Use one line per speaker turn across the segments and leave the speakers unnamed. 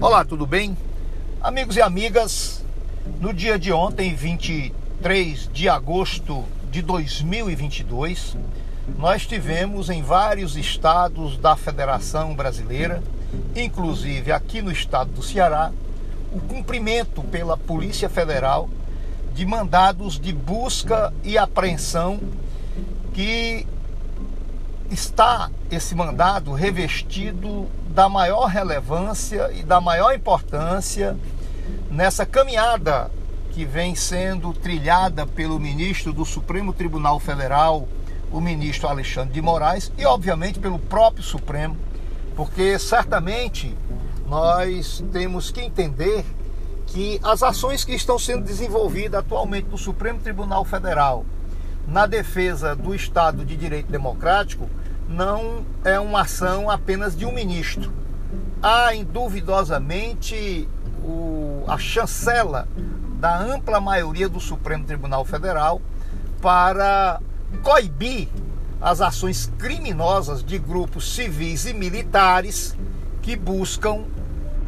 Olá, tudo bem? Amigos e amigas, no dia de ontem, 23 de agosto de 2022, nós tivemos em vários estados da Federação Brasileira, inclusive aqui no estado do Ceará, o cumprimento pela Polícia Federal de mandados de busca e apreensão que está esse mandado revestido da maior relevância e da maior importância nessa caminhada que vem sendo trilhada pelo ministro do Supremo Tribunal Federal, o ministro Alexandre de Moraes, e obviamente pelo próprio Supremo, porque certamente nós temos que entender que as ações que estão sendo desenvolvidas atualmente no Supremo Tribunal Federal na defesa do Estado de Direito Democrático não é uma ação apenas de um ministro. Há induvidosamente o, a chancela da ampla maioria do Supremo Tribunal Federal para coibir as ações criminosas de grupos civis e militares que buscam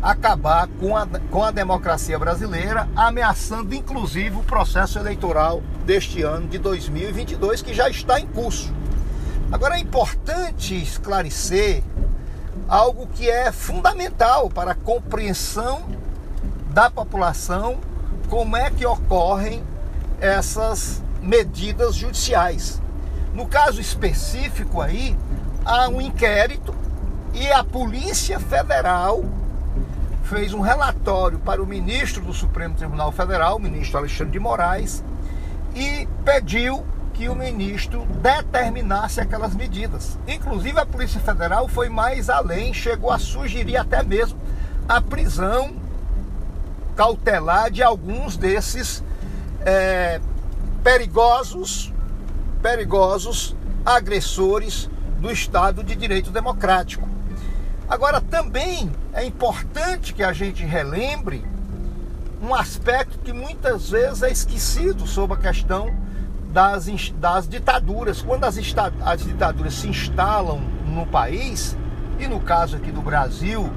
acabar com a, com a democracia brasileira, ameaçando inclusive o processo eleitoral deste ano de 2022, que já está em curso. Agora é importante esclarecer algo que é fundamental para a compreensão da população como é que ocorrem essas medidas judiciais. No caso específico aí, há um inquérito e a Polícia Federal fez um relatório para o ministro do Supremo Tribunal Federal, o ministro Alexandre de Moraes, e pediu que o ministro determinasse aquelas medidas. Inclusive, a Polícia Federal foi mais além, chegou a sugerir até mesmo a prisão cautelar de alguns desses é, perigosos, perigosos agressores do Estado de Direito Democrático. Agora, também é importante que a gente relembre um aspecto que muitas vezes é esquecido sobre a questão das, das ditaduras. Quando as, as ditaduras se instalam no país, e no caso aqui do Brasil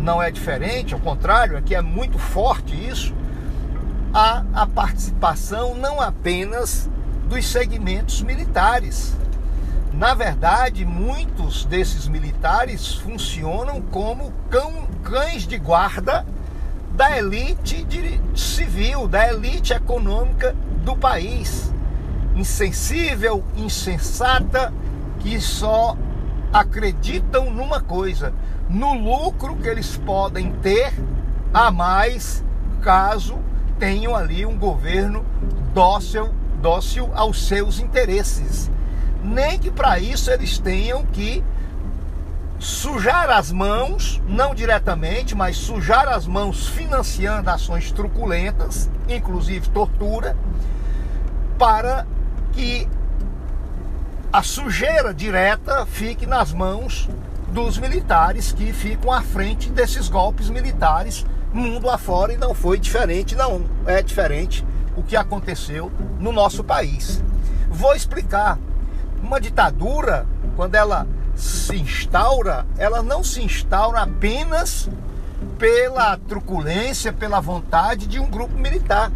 não é diferente, ao contrário, aqui é muito forte isso, há a participação não apenas dos segmentos militares. Na verdade, muitos desses militares funcionam como cão, cães de guarda da elite de, civil, da elite econômica do país insensível, insensata, que só acreditam numa coisa: no lucro que eles podem ter a mais caso tenham ali um governo dócil, dócil aos seus interesses. Nem que para isso eles tenham que sujar as mãos, não diretamente, mas sujar as mãos financiando ações truculentas, inclusive tortura, para que a sujeira direta fique nas mãos dos militares que ficam à frente desses golpes militares mundo afora e não foi diferente, não é diferente o que aconteceu no nosso país. Vou explicar. Uma ditadura, quando ela se instaura, ela não se instaura apenas pela truculência, pela vontade de um grupo militar.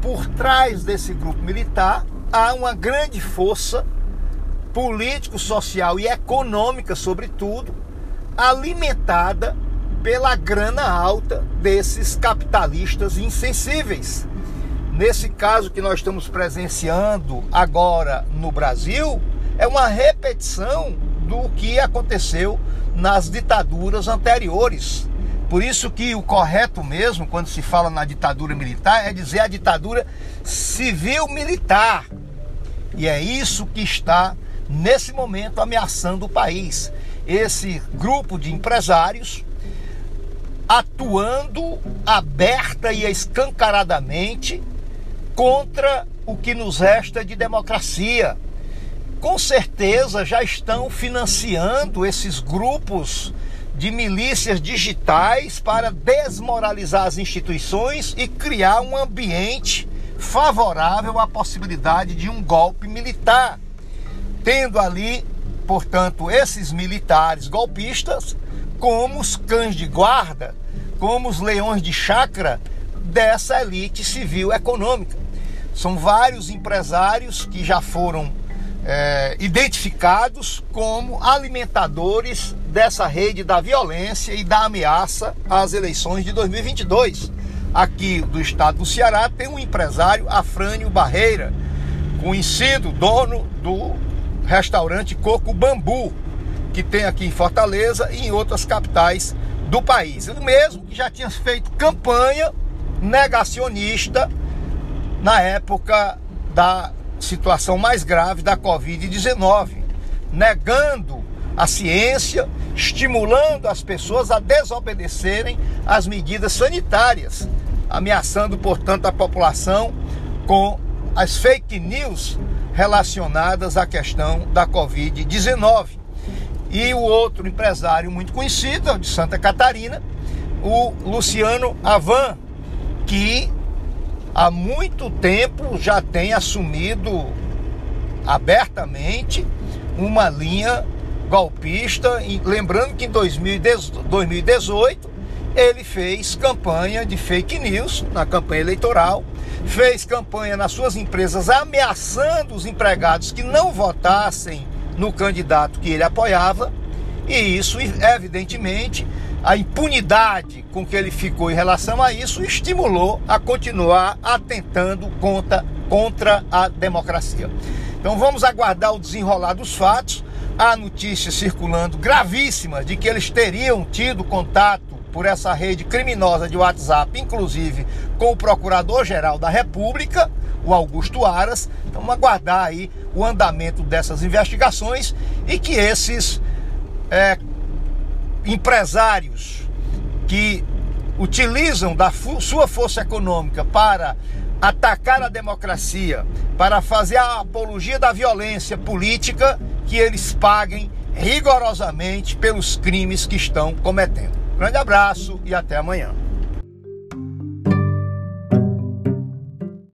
Por trás desse grupo militar há uma grande força político, social e econômica, sobretudo, alimentada pela grana alta desses capitalistas insensíveis. Nesse caso que nós estamos presenciando agora no Brasil, é uma repetição do que aconteceu nas ditaduras anteriores. Por isso que o correto mesmo, quando se fala na ditadura militar, é dizer a ditadura civil-militar. E é isso que está, nesse momento, ameaçando o país. Esse grupo de empresários atuando aberta e escancaradamente contra o que nos resta de democracia. Com certeza já estão financiando esses grupos de milícias digitais para desmoralizar as instituições e criar um ambiente favorável à possibilidade de um golpe militar, tendo ali, portanto, esses militares golpistas como os cães de guarda como os leões de chácara dessa elite civil econômica. São vários empresários que já foram é, identificados como alimentadores dessa rede da violência e da ameaça às eleições de 2022. Aqui do estado do Ceará tem um empresário, Afrânio Barreira, conhecido dono do restaurante Coco Bambu, que tem aqui em Fortaleza e em outras capitais do país. O mesmo que já tinha feito campanha negacionista na época da situação mais grave da Covid-19, negando a ciência, estimulando as pessoas a desobedecerem às medidas sanitárias, ameaçando, portanto, a população com as fake news relacionadas à questão da Covid-19. E o outro empresário muito conhecido, de Santa Catarina, o Luciano Avan, que há muito tempo já tem assumido abertamente uma linha golpista. E lembrando que em 2018 ele fez campanha de fake news na campanha eleitoral, fez campanha nas suas empresas ameaçando os empregados que não votassem no candidato que ele apoiava, e isso, evidentemente, a impunidade com que ele ficou em relação a isso estimulou a continuar atentando contra, contra a democracia. Então vamos aguardar o desenrolar dos fatos. Há notícias circulando gravíssimas de que eles teriam tido contato por essa rede criminosa de WhatsApp, inclusive com o Procurador-Geral da República, o Augusto Aras. Então vamos aguardar aí o andamento dessas investigações e que esses é, empresários que utilizam da sua força econômica para atacar a democracia, para fazer a apologia da violência política, que eles paguem rigorosamente pelos crimes que estão cometendo. Grande abraço e até amanhã.